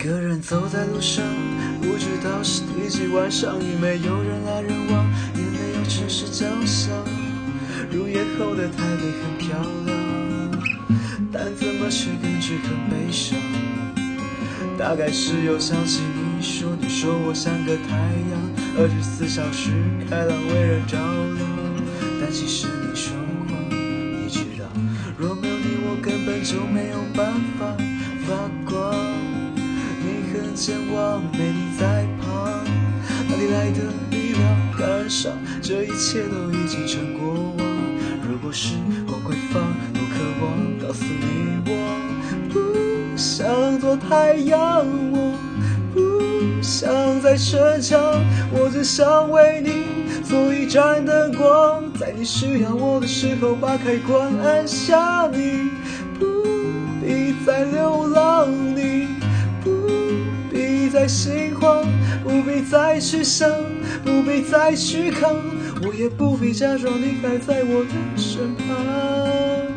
一个人走在路上，不知道是第几晚上，已没有人来人往，也没有城市交响。入夜后的台北很漂亮，但怎么却感觉很悲伤？大概是又想起你说，你说我像个太阳，二十四小时开朗，为人照亮。但其实健忘，没你在旁，哪里来的力量感伤？这一切都已经成过往。如果时光会放，多渴望告诉你，我不想做太阳，我不想再逞强，我只想为你做一盏灯光，在你需要我的时候把开关按下，你不再心慌，不必再去想，不必再去扛。我也不必假装你还在我的身旁。